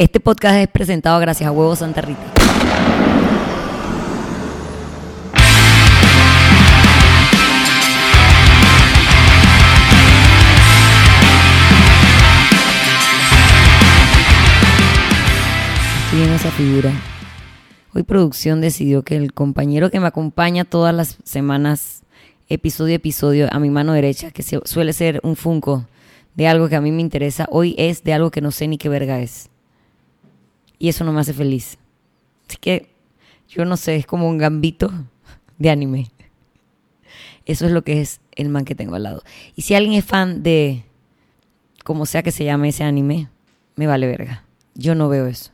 Este podcast es presentado gracias a Huevo Santa Rita. Estoy esa figura. Hoy producción decidió que el compañero que me acompaña todas las semanas, episodio a episodio, a mi mano derecha, que suele ser un funko de algo que a mí me interesa, hoy es de algo que no sé ni qué verga es. Y eso no me hace feliz. Así que yo no sé, es como un gambito de anime. Eso es lo que es el man que tengo al lado. Y si alguien es fan de, como sea que se llame ese anime, me vale verga. Yo no veo eso.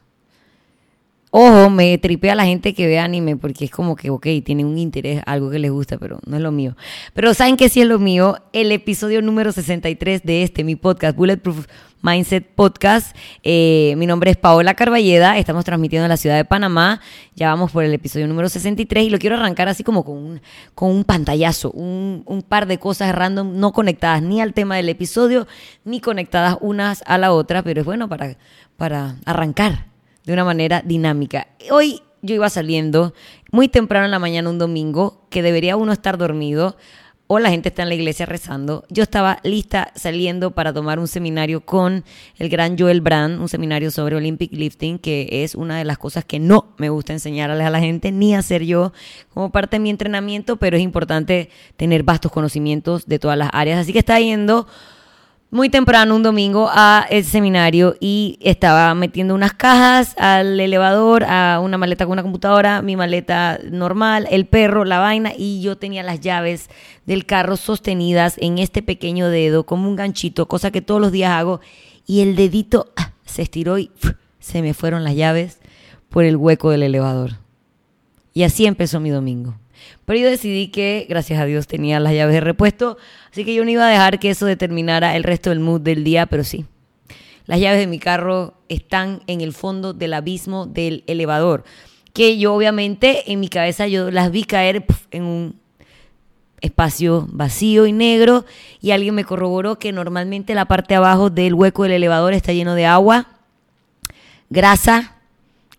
Ojo, me tripea la gente que ve anime porque es como que, ok, tienen un interés, algo que les gusta, pero no es lo mío. Pero ¿saben qué sí es lo mío? El episodio número 63 de este, mi podcast, Bulletproof Mindset Podcast. Eh, mi nombre es Paola Carballeda, estamos transmitiendo en la ciudad de Panamá. Ya vamos por el episodio número 63 y lo quiero arrancar así como con un, con un pantallazo, un, un par de cosas random, no conectadas ni al tema del episodio, ni conectadas unas a la otra, pero es bueno para, para arrancar de una manera dinámica. Hoy yo iba saliendo muy temprano en la mañana un domingo, que debería uno estar dormido, o la gente está en la iglesia rezando. Yo estaba lista saliendo para tomar un seminario con el gran Joel Brand, un seminario sobre Olympic Lifting, que es una de las cosas que no me gusta enseñarles a la gente, ni hacer yo como parte de mi entrenamiento, pero es importante tener vastos conocimientos de todas las áreas. Así que está yendo muy temprano un domingo a ese seminario y estaba metiendo unas cajas al elevador, a una maleta con una computadora, mi maleta normal, el perro, la vaina y yo tenía las llaves del carro sostenidas en este pequeño dedo como un ganchito, cosa que todos los días hago y el dedito ah, se estiró y se me fueron las llaves por el hueco del elevador. Y así empezó mi domingo. Pero yo decidí que, gracias a Dios, tenía las llaves de repuesto, así que yo no iba a dejar que eso determinara el resto del mood del día, pero sí. Las llaves de mi carro están en el fondo del abismo del elevador, que yo obviamente en mi cabeza yo las vi caer en un espacio vacío y negro y alguien me corroboró que normalmente la parte de abajo del hueco del elevador está lleno de agua, grasa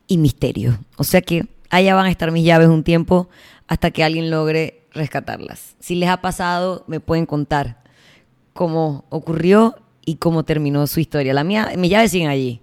y misterio. O sea que allá van a estar mis llaves un tiempo hasta que alguien logre rescatarlas. Si les ha pasado, me pueden contar cómo ocurrió y cómo terminó su historia. La mía, mis llaves siguen allí.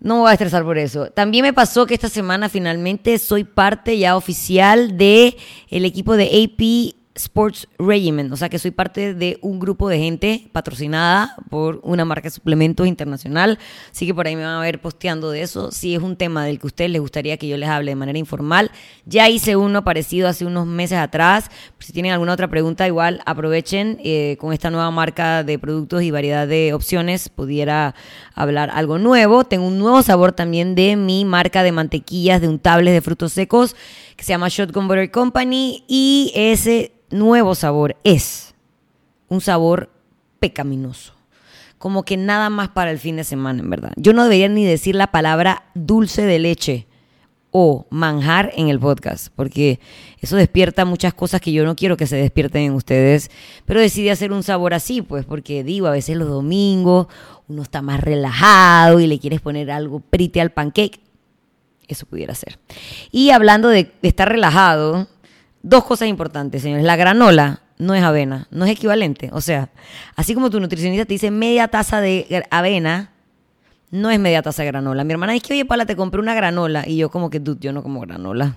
No me voy a estresar por eso. También me pasó que esta semana finalmente soy parte ya oficial de equipo de AP Sports Regiment, o sea que soy parte de un grupo de gente patrocinada por una marca de suplementos internacional, así que por ahí me van a ver posteando de eso. Si es un tema del que a ustedes les gustaría que yo les hable de manera informal, ya hice uno parecido hace unos meses atrás. Si tienen alguna otra pregunta, igual aprovechen eh, con esta nueva marca de productos y variedad de opciones, pudiera hablar algo nuevo. Tengo un nuevo sabor también de mi marca de mantequillas de untables de frutos secos que se llama Shotgun Butter Company y ese nuevo sabor es un sabor pecaminoso. Como que nada más para el fin de semana, en verdad. Yo no debería ni decir la palabra dulce de leche o manjar en el podcast, porque eso despierta muchas cosas que yo no quiero que se despierten en ustedes, pero decidí hacer un sabor así, pues, porque digo, a veces los domingos uno está más relajado y le quieres poner algo pretty al pancake, eso pudiera ser. Y hablando de estar relajado, dos cosas importantes, señores. La granola no es avena, no es equivalente. O sea, así como tu nutricionista te dice media taza de avena, no es media taza de granola. Mi hermana dice que, oye, Paula, te compré una granola. Y yo como que, dude, yo no como granola.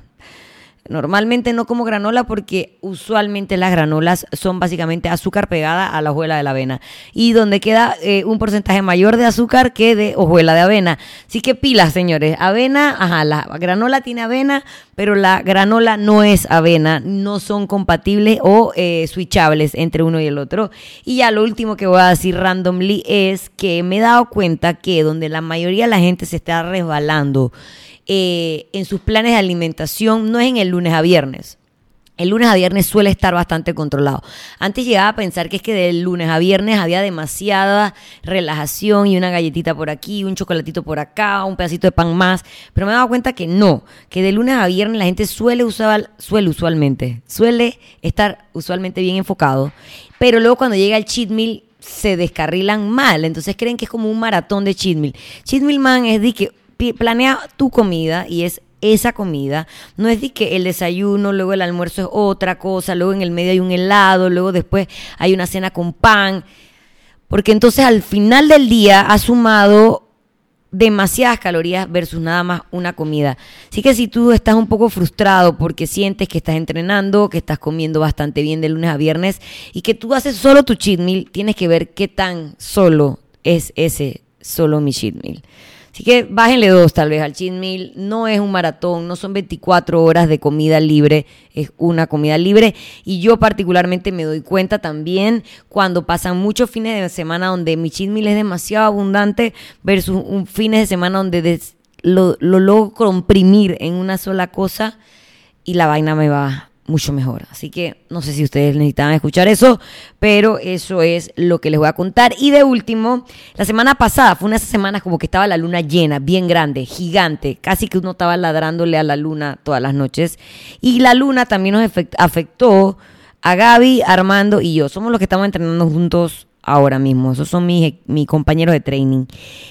Normalmente no como granola porque usualmente las granolas son básicamente azúcar pegada a la hojuela de la avena. Y donde queda eh, un porcentaje mayor de azúcar que de hojuela de avena. Así que pilas, señores. Avena, ajá, la granola tiene avena, pero la granola no es avena. No son compatibles o eh, switchables entre uno y el otro. Y ya lo último que voy a decir randomly es que me he dado cuenta que donde la mayoría de la gente se está resbalando eh, en sus planes de alimentación no es en el lunes a viernes. El lunes a viernes suele estar bastante controlado. Antes llegaba a pensar que es que del lunes a viernes había demasiada relajación y una galletita por aquí, un chocolatito por acá, un pedacito de pan más, pero me he dado cuenta que no, que de lunes a viernes la gente suele usar, suele usualmente, suele estar usualmente bien enfocado, pero luego cuando llega el cheat meal se descarrilan mal. Entonces creen que es como un maratón de cheat meal. Cheat meal man es de que planea tu comida y es esa comida. No es de que el desayuno, luego el almuerzo es otra cosa, luego en el medio hay un helado, luego después hay una cena con pan. Porque entonces al final del día ha sumado demasiadas calorías versus nada más una comida. Así que si tú estás un poco frustrado porque sientes que estás entrenando, que estás comiendo bastante bien de lunes a viernes y que tú haces solo tu cheat meal, tienes que ver qué tan solo es ese solo mi cheat meal. Así que bájenle dos tal vez al cheat meal. No es un maratón, no son 24 horas de comida libre, es una comida libre. Y yo particularmente me doy cuenta también cuando pasan muchos fines de semana donde mi meal es demasiado abundante versus un fines de semana donde lo, lo logro comprimir en una sola cosa y la vaina me va mucho mejor. Así que no sé si ustedes necesitan escuchar eso, pero eso es lo que les voy a contar. Y de último, la semana pasada fue una semana como que estaba la luna llena, bien grande, gigante, casi que uno estaba ladrándole a la luna todas las noches. Y la luna también nos afectó a Gaby, Armando y yo. Somos los que estamos entrenando juntos ahora mismo. Esos son mis, mis compañeros de training.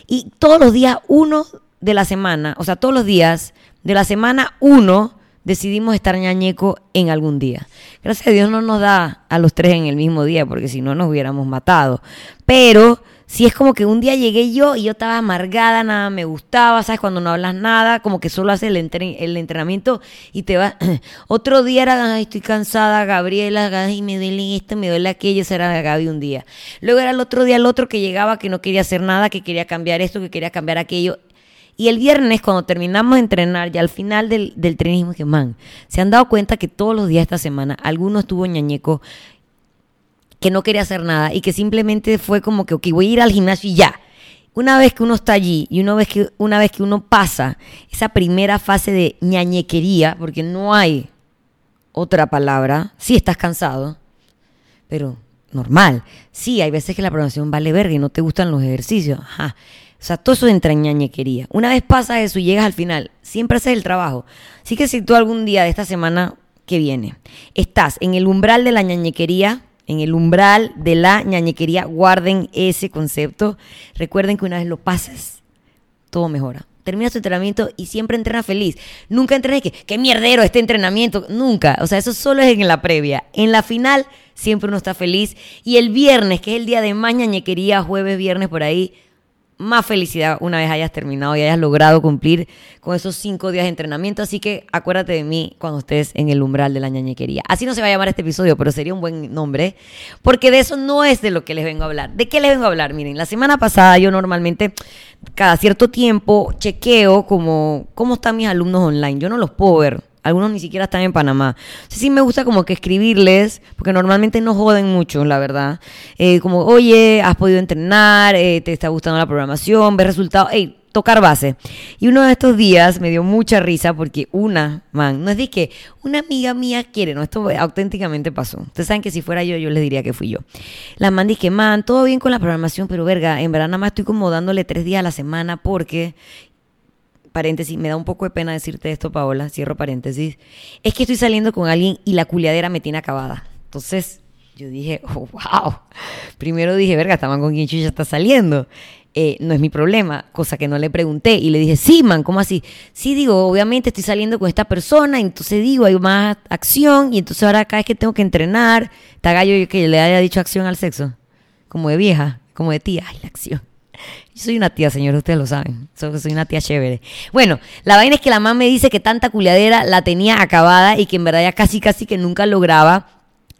Y todos los días, uno de la semana, o sea, todos los días de la semana, uno decidimos estar ñañeco en algún día. Gracias a Dios no nos da a los tres en el mismo día, porque si no nos hubiéramos matado. Pero si es como que un día llegué yo y yo estaba amargada, nada me gustaba, ¿sabes? Cuando no hablas nada, como que solo haces el, entrenamiento y te vas. Otro día era, ay, estoy cansada, Gabriela, ay, me duele esto, me duele aquello, ese era Gaby un día. Luego era el otro día el otro que llegaba que no quería hacer nada, que quería cambiar esto, que quería cambiar aquello. Y el viernes, cuando terminamos de entrenar, ya al final del, del que man, se han dado cuenta que todos los días esta semana alguno estuvo ñañeco que no quería hacer nada y que simplemente fue como que, ok, voy a ir al gimnasio y ya. Una vez que uno está allí y una vez que, una vez que uno pasa esa primera fase de ñañequería, porque no hay otra palabra, sí estás cansado, pero normal. Sí, hay veces que la programación vale verga y no te gustan los ejercicios. Ajá. O sea, todo eso entra en ñañequería. Una vez pasa eso y llegas al final, siempre haces el trabajo. Así que si tú algún día de esta semana que viene estás en el umbral de la ñañequería, en el umbral de la ñañequería, guarden ese concepto. Recuerden que una vez lo pases, todo mejora. Termina tu entrenamiento y siempre entrena feliz. Nunca entrenes que, qué mierdero este entrenamiento. Nunca. O sea, eso solo es en la previa. En la final, siempre uno está feliz. Y el viernes, que es el día de más ñañequería, jueves, viernes, por ahí, más felicidad una vez hayas terminado y hayas logrado cumplir con esos cinco días de entrenamiento. Así que acuérdate de mí cuando estés en el umbral de la ñañequería. Así no se va a llamar este episodio, pero sería un buen nombre, porque de eso no es de lo que les vengo a hablar. ¿De qué les vengo a hablar? Miren, la semana pasada yo normalmente cada cierto tiempo chequeo como cómo están mis alumnos online. Yo no los puedo ver algunos ni siquiera están en Panamá. Sí, sí me gusta como que escribirles, porque normalmente no joden mucho, la verdad. Eh, como, oye, has podido entrenar, eh, te está gustando la programación, ves resultados, hey, tocar base. Y uno de estos días me dio mucha risa porque una, man, no es de que una amiga mía quiere, no, esto auténticamente pasó. Ustedes saben que si fuera yo, yo les diría que fui yo. La man dije, man, todo bien con la programación, pero verga, en verdad nada más estoy como dándole tres días a la semana porque paréntesis, me da un poco de pena decirte esto, Paola, cierro paréntesis, es que estoy saliendo con alguien y la culiadera me tiene acabada. Entonces, yo dije, wow. Primero dije, verga, estaban con quien ya está saliendo. Eh, no es mi problema, cosa que no le pregunté. Y le dije, sí, man, ¿cómo así? Sí, digo, obviamente estoy saliendo con esta persona, entonces digo, hay más acción, y entonces ahora cada vez que tengo que entrenar, está gallo que le haya dicho acción al sexo, como de vieja, como de tía, ay, la acción. Yo soy una tía, señor, ustedes lo saben. Soy una tía chévere. Bueno, la vaina es que la mamá me dice que tanta culiadera la tenía acabada y que en verdad ya casi, casi que nunca lograba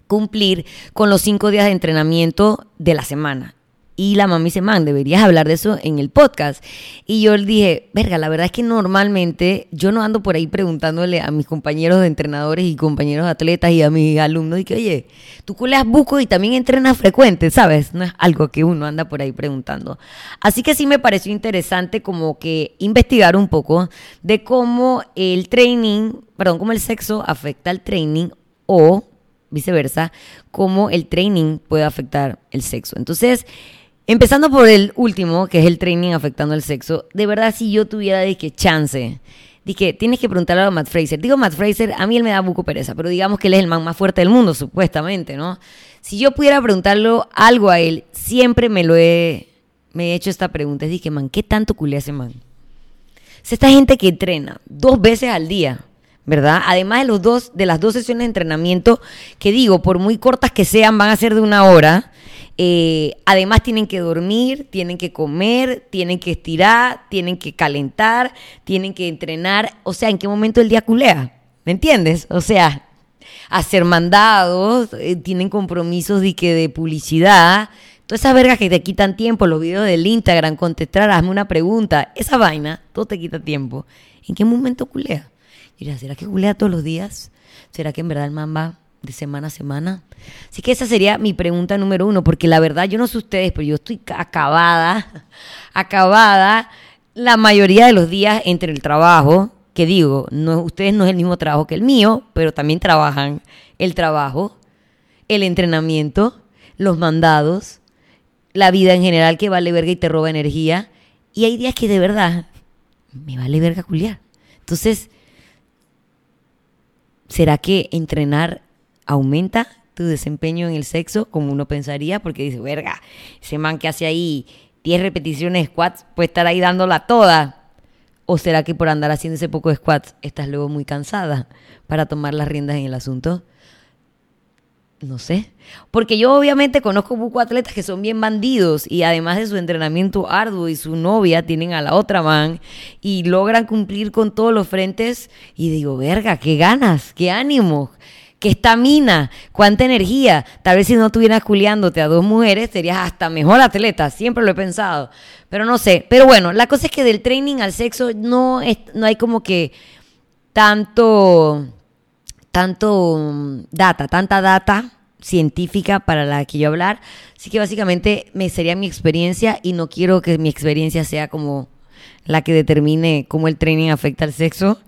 cumplir con los cinco días de entrenamiento de la semana. Y la mamá me dice, man, deberías hablar de eso en el podcast. Y yo le dije, verga, la verdad es que normalmente yo no ando por ahí preguntándole a mis compañeros de entrenadores y compañeros atletas y a mis alumnos, y que, oye, tú culeas buco y también entrenas frecuente, ¿sabes? No es algo que uno anda por ahí preguntando. Así que sí me pareció interesante como que investigar un poco de cómo el training, perdón, cómo el sexo afecta al training o viceversa, cómo el training puede afectar el sexo. Entonces, Empezando por el último, que es el training afectando el sexo, de verdad si yo tuviera que chance, dije, tienes que preguntarle a Matt Fraser. Digo Matt Fraser, a mí él me da buco pereza, pero digamos que él es el man más fuerte del mundo, supuestamente, ¿no? Si yo pudiera preguntarle algo a él, siempre me lo he, me he hecho esta pregunta. Dije, man, ¿qué tanto culé ese man? Es esta gente que entrena dos veces al día, ¿verdad? Además de, los dos, de las dos sesiones de entrenamiento, que digo, por muy cortas que sean, van a ser de una hora. Eh, además tienen que dormir, tienen que comer, tienen que estirar, tienen que calentar, tienen que entrenar. O sea, ¿en qué momento el día culea? ¿Me entiendes? O sea, hacer mandados, eh, tienen compromisos de, que de publicidad. Todas esas vergas que te quitan tiempo, los videos del Instagram, contestar, hazme una pregunta, esa vaina, todo te quita tiempo. ¿En qué momento culea? Mira, ¿será que culea todos los días? ¿Será que en verdad el man va de semana a semana? Así que esa sería mi pregunta número uno, porque la verdad yo no sé ustedes, pero yo estoy acabada, acabada la mayoría de los días entre el trabajo, que digo, no, ustedes no es el mismo trabajo que el mío, pero también trabajan el trabajo, el entrenamiento, los mandados, la vida en general que vale verga y te roba energía. Y hay días que de verdad me vale verga culiar. Entonces, ¿será que entrenar aumenta tu desempeño en el sexo como uno pensaría? Porque dice, verga, ese man que hace ahí 10 repeticiones squats puede estar ahí dándola toda. ¿O será que por andar haciendo ese poco de squats estás luego muy cansada para tomar las riendas en el asunto? No sé. Porque yo obviamente conozco buco atletas que son bien bandidos y además de su entrenamiento arduo y su novia tienen a la otra man y logran cumplir con todos los frentes y digo, verga, qué ganas, qué ánimo, qué estamina, cuánta energía. Tal vez si no estuvieras culiándote a dos mujeres, serías hasta mejor atleta, siempre lo he pensado. Pero no sé. Pero bueno, la cosa es que del training al sexo no, es, no hay como que tanto, tanto mm, data, tanta data científica para la que yo hablar. Así que básicamente me sería mi experiencia y no quiero que mi experiencia sea como la que determine cómo el training afecta al sexo,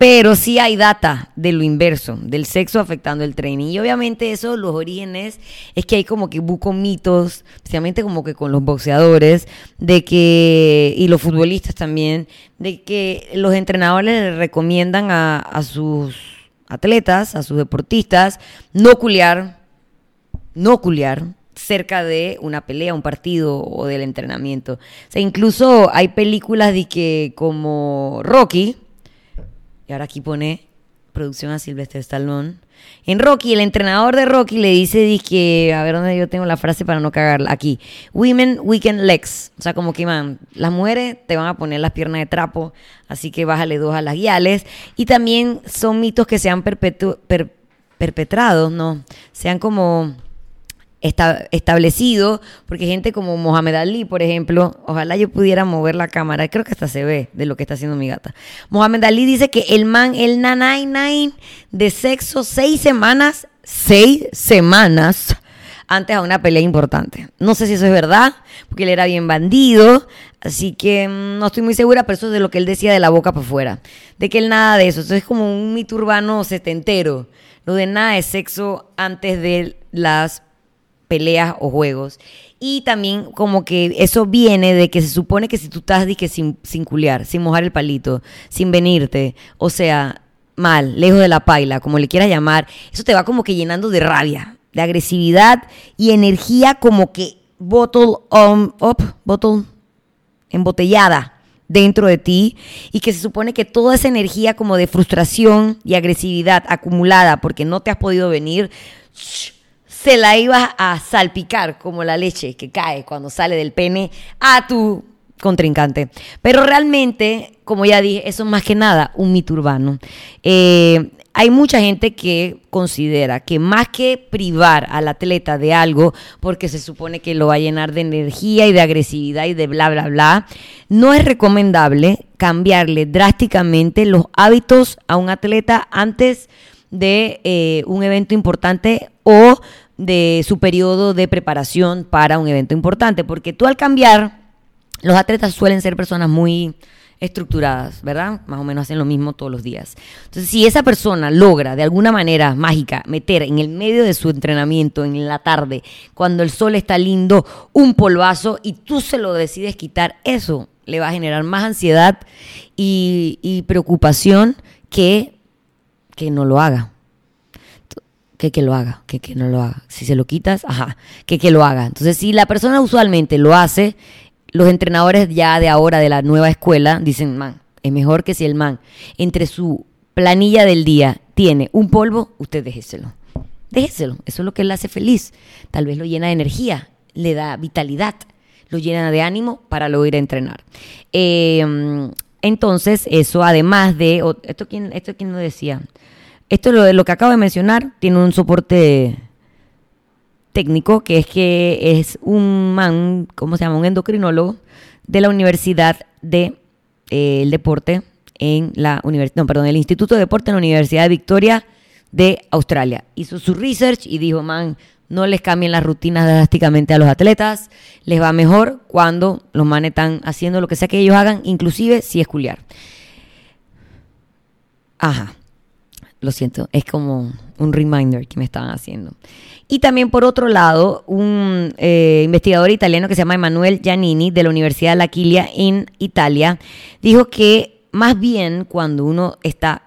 pero sí hay data de lo inverso, del sexo afectando el training. Y obviamente eso, los orígenes, es que hay como que buco mitos, especialmente como que con los boxeadores, de que, y los futbolistas también, de que los entrenadores les recomiendan a, a sus atletas, a sus deportistas, no culiar, no culiar, cerca de una pelea, un partido o del entrenamiento. O sea, incluso hay películas de que como Rocky, y ahora aquí pone producción a Silvestre Stallone. En Rocky, el entrenador de Rocky le dice, que, a ver dónde yo tengo la frase para no cagarla, aquí, women weekend legs, o sea, como que, man, las mujeres te van a poner las piernas de trapo, así que bájale dos a las guiales, y también son mitos que se han perpetrado, ¿no? Sean como establecido, porque gente como Mohamed Ali, por ejemplo, ojalá yo pudiera mover la cámara, creo que hasta se ve de lo que está haciendo mi gata. Mohamed Ali dice que el man, el nanay nine de sexo seis semanas, seis semanas antes a una pelea importante. No sé si eso es verdad, porque él era bien bandido, así que mm, no estoy muy segura, pero eso es de lo que él decía de la boca para afuera, de que él nada de eso, eso es como un mito urbano setentero, lo de nada de sexo antes de las peleas o juegos. Y también como que eso viene de que se supone que si tú estás sin, sin culiar, sin mojar el palito, sin venirte, o sea, mal, lejos de la paila, como le quieras llamar, eso te va como que llenando de rabia, de agresividad y energía como que bottle um, up, bottle embotellada dentro de ti y que se supone que toda esa energía como de frustración y agresividad acumulada porque no te has podido venir, se la ibas a salpicar como la leche que cae cuando sale del pene a tu contrincante. Pero realmente, como ya dije, eso es más que nada un mito urbano. Eh, hay mucha gente que considera que más que privar al atleta de algo, porque se supone que lo va a llenar de energía y de agresividad y de bla, bla, bla, no es recomendable cambiarle drásticamente los hábitos a un atleta antes de eh, un evento importante o de su periodo de preparación para un evento importante, porque tú al cambiar, los atletas suelen ser personas muy estructuradas, ¿verdad? Más o menos hacen lo mismo todos los días. Entonces, si esa persona logra de alguna manera mágica meter en el medio de su entrenamiento, en la tarde, cuando el sol está lindo, un polvazo y tú se lo decides quitar, eso le va a generar más ansiedad y, y preocupación que que no lo haga. Que que lo haga, que que no lo haga. Si se lo quitas, ajá, que que lo haga. Entonces, si la persona usualmente lo hace, los entrenadores ya de ahora de la nueva escuela dicen, man, es mejor que si el man entre su planilla del día tiene un polvo, usted déjeselo. Déjeselo, eso es lo que le hace feliz. Tal vez lo llena de energía, le da vitalidad, lo llena de ánimo para luego ir a entrenar. Eh, entonces, eso además de, esto quién, esto quién lo decía, esto lo, lo que acabo de mencionar tiene un soporte técnico, que es que es un man, ¿cómo se llama? Un endocrinólogo de la Universidad de eh, Deporte en la Universidad, no, perdón, el Instituto de Deporte en la Universidad de Victoria de Australia. Hizo su research y dijo, man, no les cambien las rutinas drásticamente a los atletas, les va mejor cuando los manes están haciendo lo que sea que ellos hagan, inclusive si es culiar. Ajá lo siento, es como un reminder que me estaban haciendo. Y también por otro lado, un eh, investigador italiano que se llama Emanuele Giannini de la Universidad de La Quiglia en Italia, dijo que más bien cuando uno está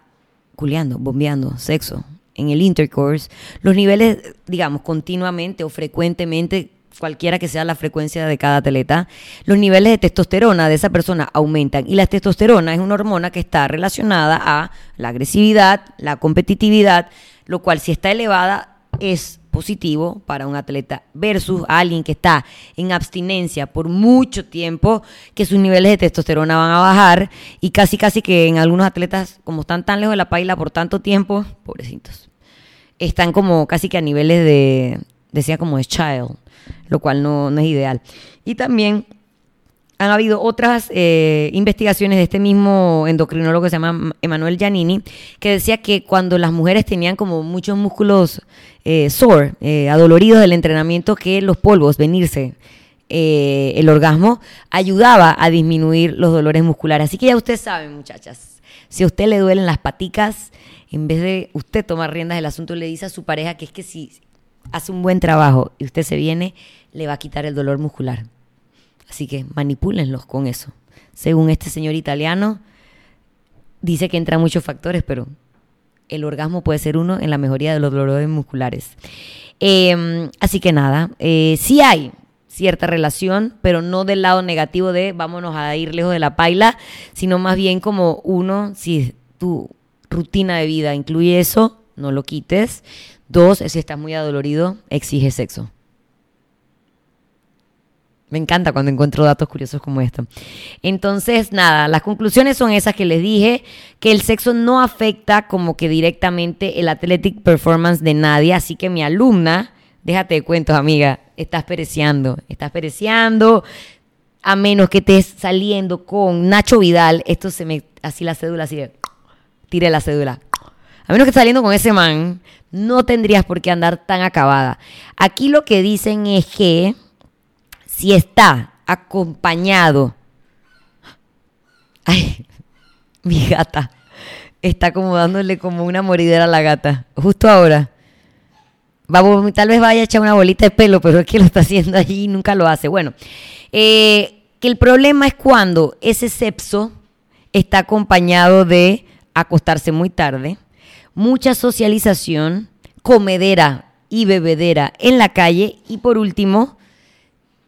culeando, bombeando, sexo, en el intercourse, los niveles, digamos, continuamente o frecuentemente cualquiera que sea la frecuencia de cada atleta, los niveles de testosterona de esa persona aumentan. Y la testosterona es una hormona que está relacionada a la agresividad, la competitividad, lo cual si está elevada es positivo para un atleta versus alguien que está en abstinencia por mucho tiempo, que sus niveles de testosterona van a bajar y casi casi que en algunos atletas, como están tan lejos de la paila por tanto tiempo, pobrecitos, están como casi que a niveles de, decía como de child, lo cual no, es ideal. Y también han habido otras eh, investigaciones de este mismo endocrinólogo que se llama Emanuel Giannini, que decía que cuando las mujeres tenían como muchos músculos eh, sore, eh, adoloridos del entrenamiento, que los polvos, venirse, eh, el orgasmo, ayudaba a disminuir los dolores musculares. Así que ya ustedes saben, muchachas, si a usted le duelen las paticas, en vez de usted tomar riendas del asunto, le dice a su pareja que es que si hace un buen trabajo y usted se viene, le va a quitar el dolor muscular. Así que manipúlenlos con eso. Según este señor italiano, dice que entran muchos factores, pero el orgasmo puede ser uno en la mejoría de los dolores musculares. Em, así que nada, eh, sí hay cierta relación, pero no del lado negativo de vámonos a ir lejos de la paila, sino más bien como uno, si tu rutina de vida incluye eso, no lo quites. Dos, si estás muy adolorido, exige sexo. Me encanta cuando encuentro datos curiosos como esto. Entonces, nada, las conclusiones son esas que les dije, que el sexo no afecta como que directamente el athletic performance de nadie, así que mi alumna, déjate de cuentos, amiga, estás pereciando, estás pereciando, a menos que estés saliendo con Nacho Vidal, esto se me, así la cédula, así tire la cédula, a menos que estés saliendo con ese man, no tendrías por qué andar tan acabada. Aquí lo que dicen es que si está acompañado, ay, mi gata está como dándole como una moridera a la gata, justo ahora. tal vez vaya a echar una bolita de pelo, pero es que lo está haciendo allí y nunca lo hace. Bueno, eh, que el problema es cuando ese sepso está acompañado de acostarse muy tarde, mucha socialización, comedera y bebedera en la calle y por último,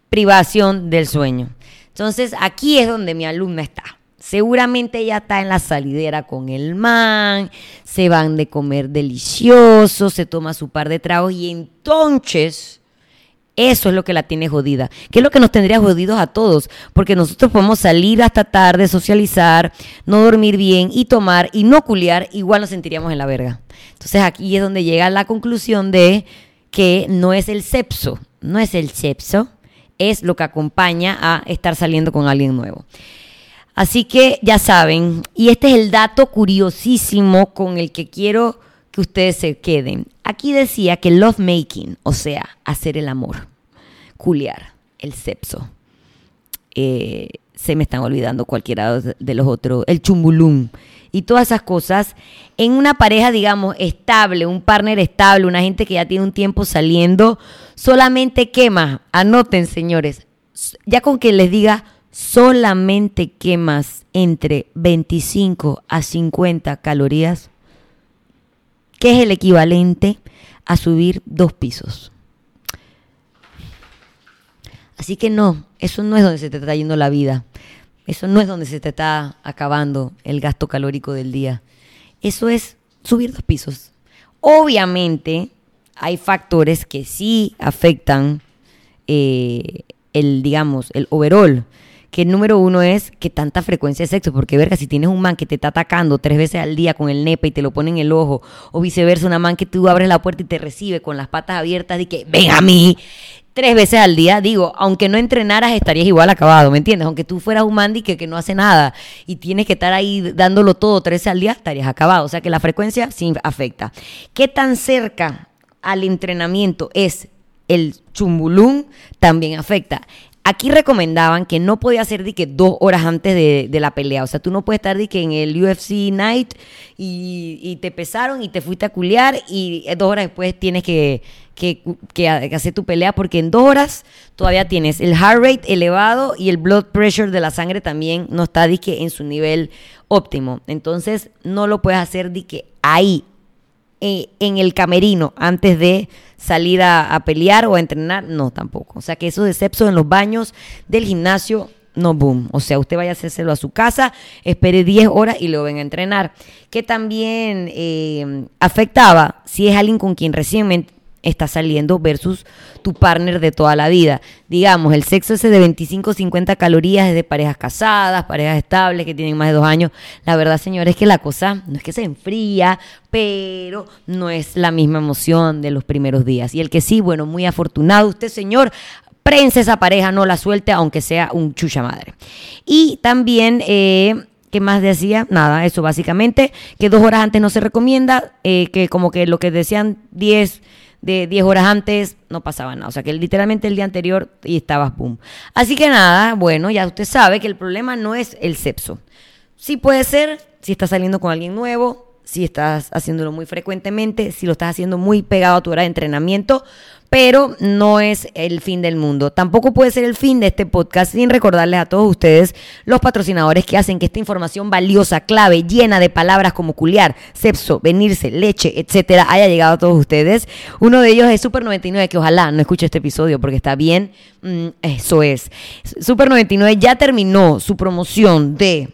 privación del sueño. Entonces aquí es donde mi alumna está. Seguramente ella está en la salidera con el man, se van de comer delicioso, se toma su par de tragos y entonces eso es lo que la tiene jodida. ¿Qué es lo que nos tendría jodidos a todos? Porque nosotros podemos salir hasta tarde, socializar, no dormir bien y tomar y no culiar, igual nos sentiríamos en la verga. Entonces aquí es donde llega la conclusión de que no es el sepso, no es el sepso, es lo que acompaña a estar saliendo con alguien nuevo. Así que ya saben, y este es el dato curiosísimo con el que quiero que ustedes se queden. Aquí decía que love making, o sea, hacer el amor, culiar, el sexo. Eh, se me están olvidando cualquiera de los otros, el chumbulum y todas esas cosas en una pareja, digamos, estable, un partner estable, una gente que ya tiene un tiempo saliendo, solamente quema, anoten señores, ya con que les diga solamente quemas entre 25 a 50 calorías, que es el equivalente a subir dos pisos. Así que no, eso no es donde se te está yendo la vida. Eso no es donde se te está acabando el gasto calórico del día. Eso es subir dos pisos. Obviamente hay factores que sí afectan eh, el, digamos, el overall que el número uno es que tanta frecuencia de sexo, porque verga, si tienes un man que te está atacando tres veces al día con el nepe y te lo pone en el ojo, o viceversa, una man que tú abres la puerta y te recibe con las patas abiertas y que ven a mí tres veces al día, digo, aunque no entrenaras estarías igual acabado, ¿me entiendes? Aunque tú fueras un man que, que no hace nada y tienes que estar ahí dándolo todo tres veces al día, estarías acabado. O sea que la frecuencia sí afecta. ¿Qué tan cerca al entrenamiento es el chumbulún? También afecta. Aquí recomendaban que no podía ser de que dos horas antes de, la pelea. O sea, tú no puedes estar de que en el UFC Night y, te pesaron y te fuiste a culiar y dos horas después tienes que, que, hacer tu pelea porque en dos horas todavía tienes el heart rate elevado y el blood pressure de la sangre también no está de que en su nivel óptimo. Entonces no lo puedes hacer de que ahí en el camerino antes de salir a, pelear o a entrenar, no tampoco. O sea que eso de sepso en los baños del gimnasio, no boom. O sea, usted vaya a hacérselo a su casa, espere 10 horas y lo ven a entrenar. Que también eh, afectaba si es alguien con quien recientemente está saliendo versus tu partner de toda la vida. Digamos, el sexo ese de 25 50 calorías es de parejas casadas, parejas estables que tienen más de dos años. La verdad, señores, es que la cosa no es que se enfría, pero no es la misma emoción de los primeros días. Y el que sí, bueno, muy afortunado usted, señor, prensa esa pareja, no la suelte, aunque sea un chucha madre. Y también... Eh, ¿Qué más decía? Nada, eso básicamente, que dos horas antes no se recomienda, eh, que como que lo que decían 10, de 10 horas antes no pasaba nada. O sea que literalmente el día anterior y estabas boom. Así que nada, bueno, ya usted sabe que el problema no es el sexo. Sí puede ser si estás saliendo con alguien nuevo, si estás haciéndolo muy frecuentemente, si lo estás haciendo muy pegado a tu hora de entrenamiento, pero no es el fin del mundo. Tampoco puede ser el fin de este podcast sin recordarles a todos ustedes los patrocinadores que hacen que esta información valiosa, clave, llena de palabras como culiar, sepso, venirse, leche, etcétera, haya llegado a todos ustedes. Uno de ellos es Super 99, que ojalá no escuche este episodio porque está bien. Mm, eso es. Super 99 ya terminó su promoción de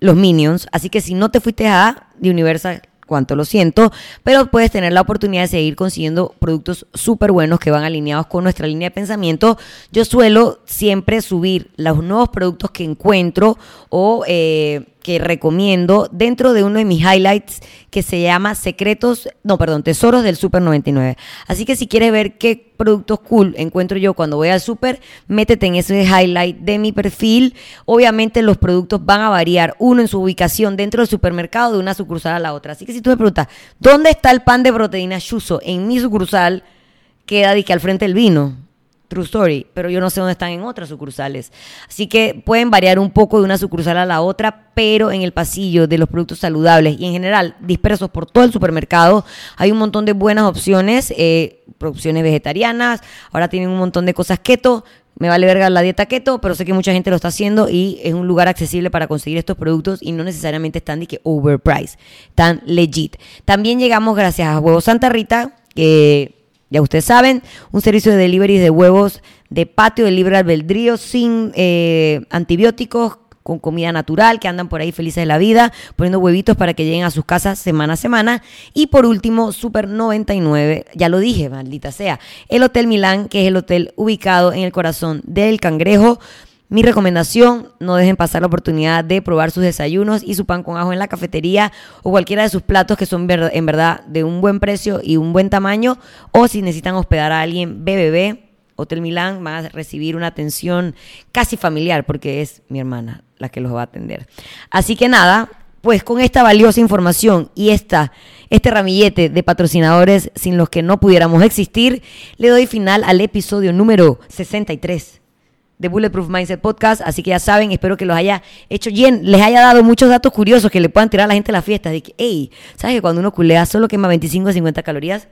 los Minions. Así que si no te fuiste a The Universal, cuánto lo siento, pero puedes tener la oportunidad de seguir consiguiendo productos súper buenos que van alineados con nuestra línea de pensamiento. Yo suelo siempre subir los nuevos productos que encuentro o... Eh, que recomiendo dentro de uno de mis highlights que se llama Secretos, no, perdón, Tesoros del Super 99. Así que si quieres ver qué productos cool encuentro yo cuando voy al super, métete en ese highlight de mi perfil. Obviamente los productos van a variar, uno en su ubicación dentro del supermercado de una sucursal a la otra. Así que si tú me preguntas, ¿dónde está el pan de proteína Shuso? En mi sucursal queda de que al frente el vino. True Story, pero yo no sé dónde están en otras sucursales. Así que pueden variar un poco de una sucursal a la otra, pero en el pasillo de los productos saludables y en general dispersos por todo el supermercado hay un montón de buenas opciones, eh, opciones vegetarianas, ahora tienen un montón de cosas keto. Me vale verga la dieta keto, pero sé que mucha gente lo está haciendo y es un lugar accesible para conseguir estos productos y no necesariamente están de que overpriced, tan legit. También llegamos gracias a Huevo Santa Rita, que ya ustedes saben, un servicio de delivery de huevos de patio de libre albedrío sin eh, antibióticos, con comida natural, que andan por ahí felices de la vida, poniendo huevitos para que lleguen a sus casas semana a semana. Y por último, Super 99, ya lo dije, maldita sea, el Hotel Milán, que es el hotel ubicado en el corazón del Cangrejo, mi recomendación, no dejen pasar la oportunidad de probar sus desayunos y su pan con ajo en la cafetería o cualquiera de sus platos que son en verdad de un buen precio y un buen tamaño. O si necesitan hospedar a alguien, BBB, Hotel Milán, van a recibir una atención casi familiar porque es mi hermana la que los va a atender. Así que nada, pues con esta valiosa información y esta, este ramillete de patrocinadores sin los que no pudiéramos existir, le doy final al episodio número 63 de Bulletproof Mindset Podcast. Así que ya saben, espero que los haya hecho bien, les haya dado muchos datos curiosos que le puedan tirar a la gente a la fiesta. De que, hey, ¿sabes que cuando uno culea solo quema 25 a 50 calorías?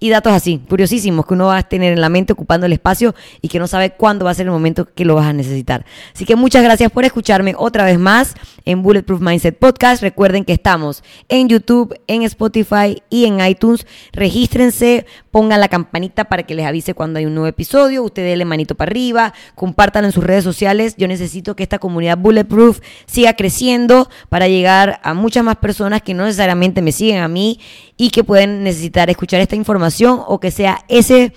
Y datos así, curiosísimos, que uno va a tener en la mente ocupando el espacio y que no sabe cuándo va a ser el momento que lo vas a necesitar. Así que muchas gracias por escucharme otra vez más en Bulletproof Mindset Podcast. Recuerden que estamos en YouTube, en Spotify y en iTunes. Regístrense, pongan la campanita para que les avise cuando hay un nuevo episodio. Ustedes denle manito para arriba, compártanlo en sus redes sociales. Yo necesito que esta comunidad Bulletproof siga creciendo para llegar a muchas más personas que no necesariamente me siguen a mí y que pueden necesitar escuchar esta información o que sea ese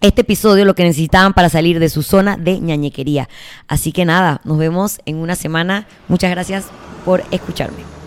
este episodio lo que necesitaban para salir de su zona de ñañequería. Así que nada, nos vemos en una semana. Muchas gracias por escucharme.